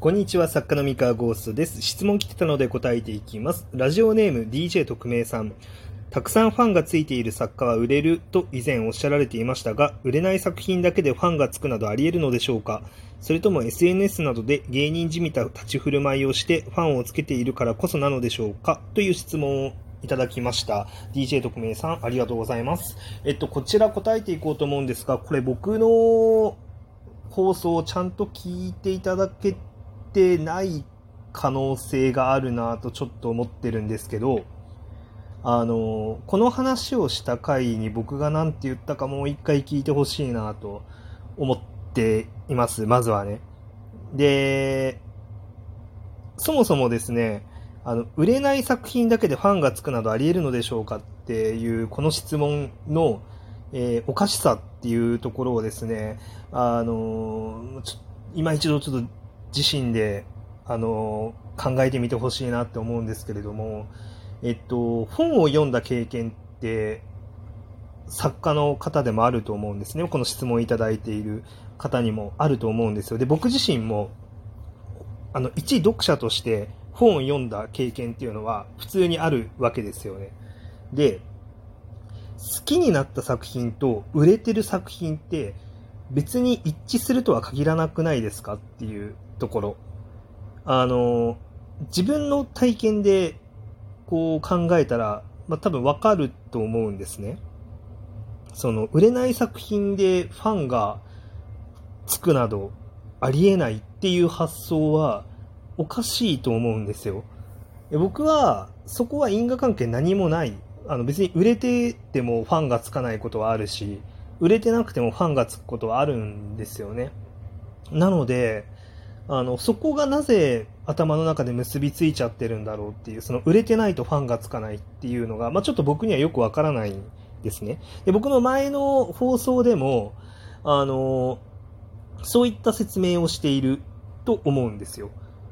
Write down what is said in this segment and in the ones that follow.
こんにちは、作家の三河ゴーストです。質問来てたので答えていきます。ラジオネーム DJ 特命さん。たくさんファンがついている作家は売れると以前おっしゃられていましたが、売れない作品だけでファンがつくなどあり得るのでしょうか？それとも SNS などで芸人じみた立ち振る舞いをしてファンをつけているからこそなのでしょうか？という質問をいただきました。DJ 特命さん、ありがとうございます。えっと、こちら答えていこうと思うんですが、これ僕の放送をちゃんと聞いていただけてない可能性があるなとちょっと思ってるんですけど、あの、この話をした回に僕が何て言ったかもう一回聞いてほしいなと思っています、まずはね。で、そもそもですね、あの、売れない作品だけでファンがつくなどあり得るのでしょうかっていうこの質問の、えー、おかしさっていうところをですね、あの今一度ちょっと自身で、あの考えてみてほしいなって思うんですけれども、えっと、本を読んだ経験って作家の方でもあると思うんですね。この質問をいただいている方にもあると思うんですよ。で、僕自身も、あの、一読者として本を読んだ経験っていうのは普通にあるわけですよね。で、好きになった作品と売れてる作品って別に一致するとは限らなくないですかっていうところ。あの、自分の体験でこう考えたら、まあ、多分わかると思うんですね。その、売れない作品でファンがつくなどありえないっていう発想はおかしいと思うんですよ。僕は、そこは因果関係何もない。あの別に売れててもファンがつかないことはあるし、売れてなくてもファンがつくことはあるんですよね。なので、あの、そこがなぜ頭の中で結びついちゃってるんだろうっていう、その売れてないとファンがつかないっていうのが、まあ、ちょっと僕にはよくわからないんですね。で、僕の前の放送でも、あの、そういった説明をしていると思うんですよ。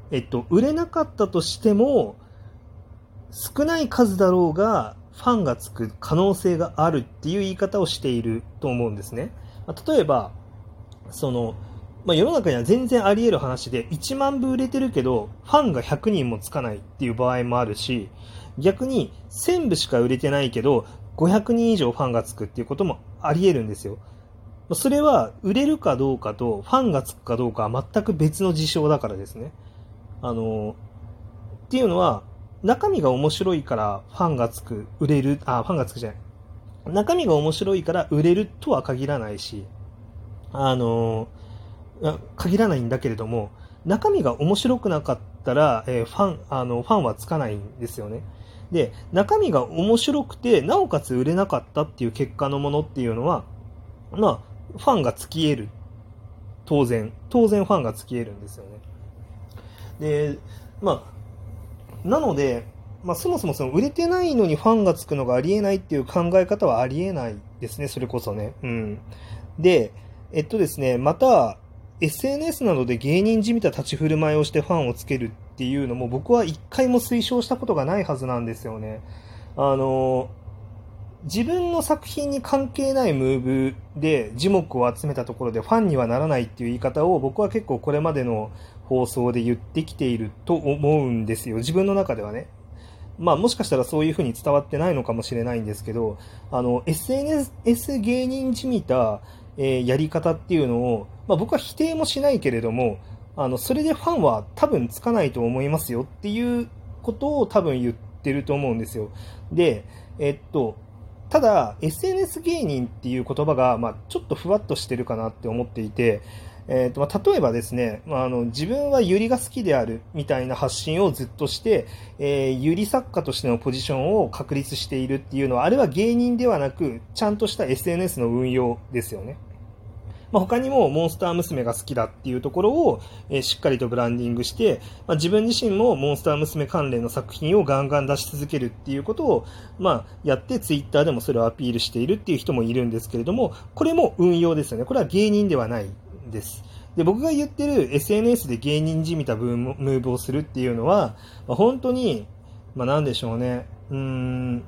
えっと、売れなかったとしても、少ない数だろうが、ファンがつく可能性があるっていう言い方をしていると思うんですね。ま例えば、その、まあ、世の中には全然あり得る話で、1万部売れてるけど、ファンが100人もつかないっていう場合もあるし、逆に1000部しか売れてないけど、500人以上ファンがつくっていうこともあり得るんですよ。それは売れるかどうかとファンがつくかどうかは全く別の事象だからですね。あの、っていうのは、中身が面白いからファンがつく、売れる、あ、ファンがつくじゃない。中身が面白いから売れるとは限らないし、あの、限らないんだけれども、中身が面白くなかったら、えー、ファン、あの、ファンはつかないんですよね。で、中身が面白くて、なおかつ売れなかったっていう結果のものっていうのは、まあ、ファンがつき得る。当然。当然ファンがつき得るんですよね。で、まあ、なので、まあ、そもそもその売れてないのにファンがつくのがありえないっていう考え方はありえないですね、それこそね。うん。で、えっとですね、また、SNS などで芸人じみた立ち振る舞いをしてファンをつけるっていうのも僕は一回も推奨したことがないはずなんですよね。あの、自分の作品に関係ないムーブで樹木を集めたところでファンにはならないっていう言い方を僕は結構これまでの放送で言ってきていると思うんですよ。自分の中ではね。まあもしかしたらそういう風に伝わってないのかもしれないんですけど、あの、SNS 芸人じみた、えー、やり方っていうのを、まあ僕は否定もしないけれども、あの、それでファンは多分つかないと思いますよっていうことを多分言ってると思うんですよ。で、えっと、ただ、SNS 芸人っていう言葉が、まあ、ちょっとふわっとしてるかなって思っていて、えーとまあ、例えばですね、まあ、あの自分はユリが好きであるみたいな発信をずっとして、えー、ユリ作家としてのポジションを確立しているっていうのは、あれは芸人ではなく、ちゃんとした SNS の運用ですよね。まあ、他にもモンスター娘が好きだっていうところを、えー、しっかりとブランディングして、まあ、自分自身もモンスター娘関連の作品をガンガン出し続けるっていうことを、まあ、やってツイッターでもそれをアピールしているっていう人もいるんですけれども、これも運用ですよね。これは芸人ではないです。で、僕が言ってる SNS で芸人じみたムーブをするっていうのは、まあ、本当に、まあ、なんでしょうね。うーん、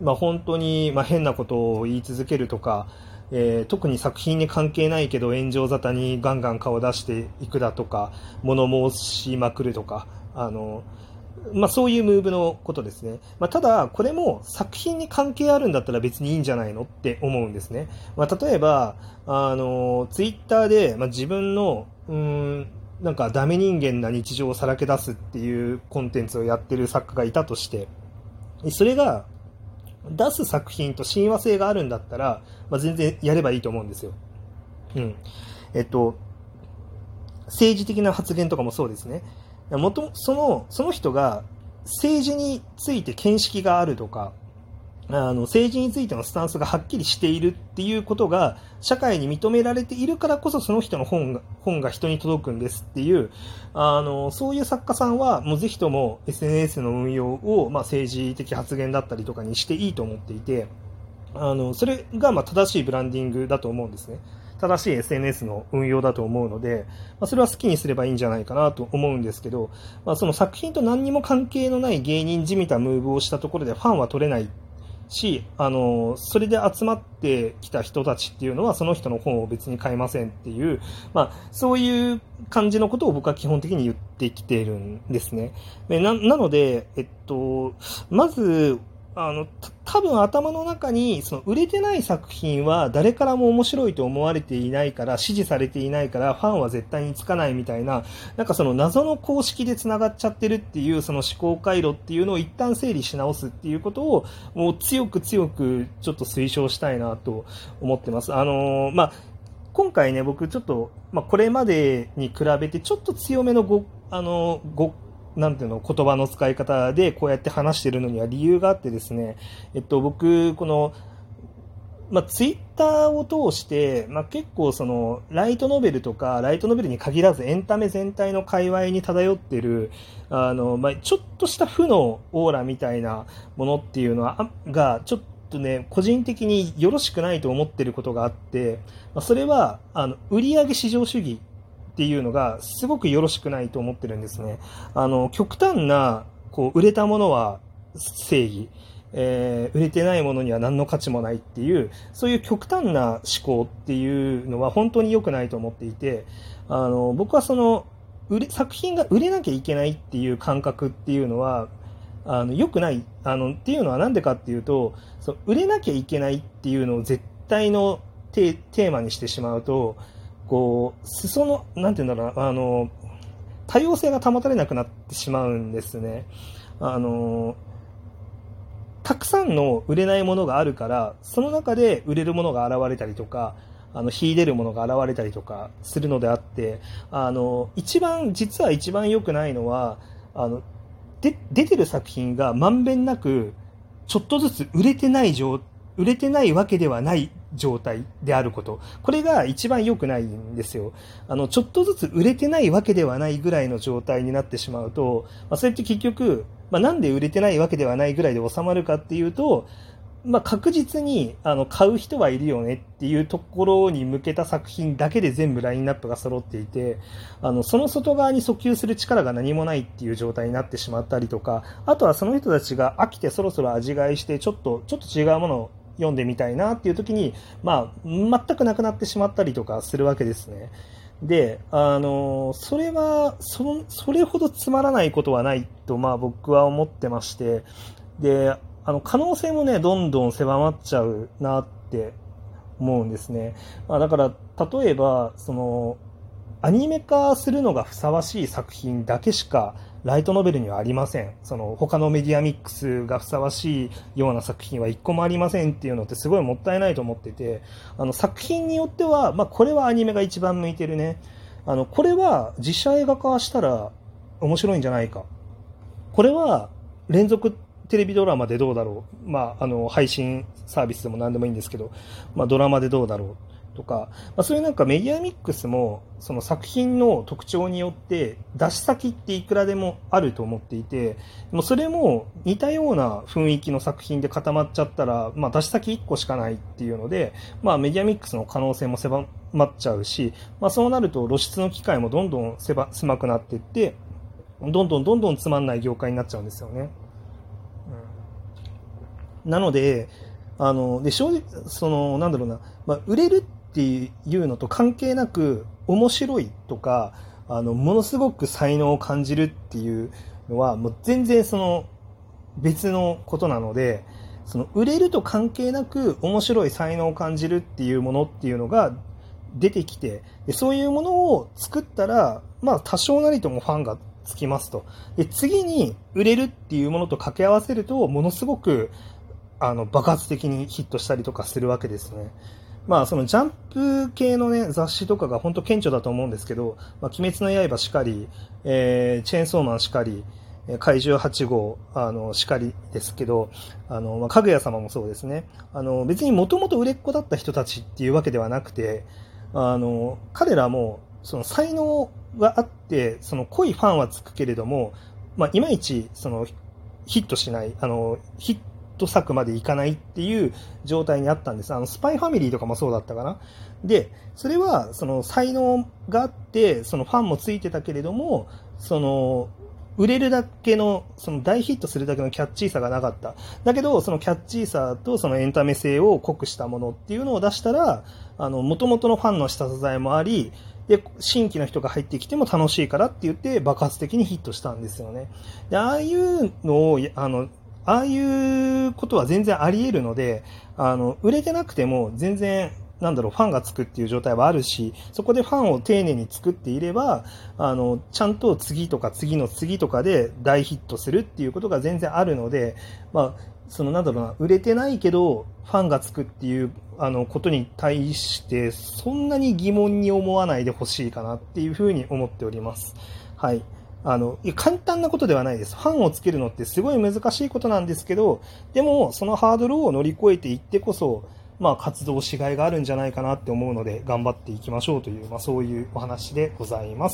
まあ、本当に、まあ、変なことを言い続けるとか、えー、特に作品に関係ないけど炎上沙汰にガンガン顔出していくだとか物申しまくるとかあのまあ、そういうムーブのことですね。まあ、ただ、これも作品に関係あるんだったら別にいいんじゃないのって思うんですね。まあ、例えば、あの、ツイッターで、まあ、自分の、うん、なんかダメ人間な日常をさらけ出すっていうコンテンツをやってる作家がいたとして、それが出す作品と親和性があるんだったら、まあ、全然やればいいと思うんですよ。うん。えっと、政治的な発言とかもそうですね。もとそのその人が政治について見識があるとかあの政治についてのスタンスがはっきりしているっていうことが社会に認められているからこそその人の本が本が人に届くんですっていうあのそういう作家さんはもうぜひとも SNS の運用を、まあ、政治的発言だったりとかにしていいと思っていてあのそれがまあ正しいブランディングだと思うんですね。正しい SNS の運用だと思うので、まあ、それは好きにすればいいんじゃないかなと思うんですけど、まあ、その作品と何にも関係のない芸人じみたムーブをしたところでファンは取れないし、あの、それで集まってきた人たちっていうのは、その人の本を別に買いませんっていう、まあ、そういう感じのことを僕は基本的に言ってきているんですね。でななので、えっと、まず、あの、多分頭の中に、その売れてない作品は誰からも面白いと思われていないから、支持されていないから、ファンは絶対につかないみたいな、なんかその謎の公式で繋がっちゃってるっていう、その思考回路っていうのを一旦整理し直すっていうことを、もう強く強くちょっと推奨したいなと思ってます。あのー、まあ、今回ね、僕ちょっと、まあ、これまでに比べてちょっと強めのご、あのー、ごなんていうの、言葉の使い方でこうやって話してるのには理由があってですね、えっと、僕、この、まあ、ツイッターを通して、まあ、結構その、ライトノベルとか、ライトノベルに限らずエンタメ全体の界隈に漂ってる、あの、まあ、ちょっとした負のオーラみたいなものっていうのは、が、ちょっとね、個人的によろしくないと思ってることがあって、まあ、それは、あの、売上至上主義っていうのがすごくよろしくないと思ってるんですね。あの、極端な、こう、売れたものは正義。えー、売れてないものには何の価値もないっていう、そういう極端な思考っていうのは本当に良くないと思っていて、あの、僕はその、売れ、作品が売れなきゃいけないっていう感覚っていうのは、あの、良くない、あの、っていうのはなんでかっていうと、そう、売れなきゃいけないっていうのを絶対のテーマにしてしまうと、こう、裾の、なんて言うんだろうあの、多様性が保たれなくなってしまうんですね。あの、たくさんの売れないものがあるから、その中で売れるものが現れたりとか、あの、秀でるものが現れたりとかするのであって、あの、一番、実は一番良くないのは、あの、で、出てる作品がまんべんなく、ちょっとずつ売れてない状、売れてないわけではない状態であること。これが一番良くないんですよ。あの、ちょっとずつ売れてないわけではないぐらいの状態になってしまうと、まあ、それって結局、まあ、なんで売れてないわけではないぐらいで収まるかっていうと、まあ、確実にあの買う人はいるよねっていうところに向けた作品だけで全部ラインナップが揃っていてあのその外側に訴求する力が何もないっていう状態になってしまったりとかあとはその人たちが飽きてそろそろ味変いしてちょっとちょっと違うものを読んでみたいなっていう時に、まあ、全くなくなってしまったりとかするわけですね。で、あの、それは、そそれほどつまらないことはないと、まあ僕は思ってまして、で、あの、可能性もね、どんどん狭まっちゃうなって思うんですね。まあ、だから、例えば、その、アニメ化するのがふさわしい作品だけしかライトノベルにはありません。その他のメディアミックスがふさわしいような作品は一個もありませんっていうのってすごいもったいないと思ってて、あの作品によっては、まあこれはアニメが一番向いてるね。あの、これは実写映画化したら面白いんじゃないか。これは連続テレビドラマでどうだろう。まあ、あの、配信サービスでも何でもいいんですけど、まあドラマでどうだろう。とか、まあ、そういうなんかメディアミックスもその作品の特徴によって出し先っていくらでもあると思っていてもそれも似たような雰囲気の作品で固まっちゃったら、まあ、出し先1個しかないっていうので、まあ、メディアミックスの可能性も狭まっちゃうし、まあ、そうなると露出の機会もどんどん狭狭くなっていってどんどんどんどんつまんない業界になっちゃうんですよね。うん、なのであの、で、正直、その、なんだろうな、まあ、売れるっていうのと関係なく、面白いとか、あの、ものすごく才能を感じるっていうのは、もう全然その、別のことなので、その、売れると関係なく、面白い才能を感じるっていうものっていうのが、出てきてで、そういうものを作ったら、まあ、多少なりともファンがつきますと。で、次に売れるっていうものと掛け合わせると、ものすごく、あの、爆発的にヒットしたりとかするわけですね。まあ、そのジャンプ系のね、雑誌とかが本当顕著だと思うんですけど、まあ、鬼滅の刃しかり、えー、チェーンソーマンしかり、怪獣8号、あの、しかりですけど、あの、まあ、かぐや様もそうですね。あの、別にもともと売れっ子だった人たちっていうわけではなくて、あの、彼らも、その才能があって、その濃いファンはつくけれども、まあ、いまいち、その、ヒットしない、あの、ヒット作までいかないっていう状態にあったんです。あの、スパイファミリーとかもそうだったかな。で、それは、その、才能があって、そのファンもついてたけれども、その、売れるだけの、その大ヒットするだけのキャッチーさがなかった。だけど、そのキャッチーさとそのエンタメ性を濃くしたものっていうのを出したら、あの、元々のファンの下支えもあり、で、新規の人が入ってきても楽しいからって言って爆発的にヒットしたんですよね。で、ああいうのを、あの、ああいうことは全然あり得るので、あの、売れてなくても全然なんだろう、ファンがつくっていう状態はあるし、そこでファンを丁寧に作っていれば、あの、ちゃんと次とか次の次とかで大ヒットするっていうことが全然あるので、まあ、そのなんだろうな、売れてないけど、ファンがつくっていう、あの、ことに対して、そんなに疑問に思わないでほしいかなっていうふうに思っております。はい。あの、簡単なことではないです。ファンをつけるのってすごい難しいことなんですけど、でも、そのハードルを乗り越えていってこそ、まあ、活動しがいがあるんじゃないかなって思うので、頑張っていきましょうという、まあ、そういうお話でございます。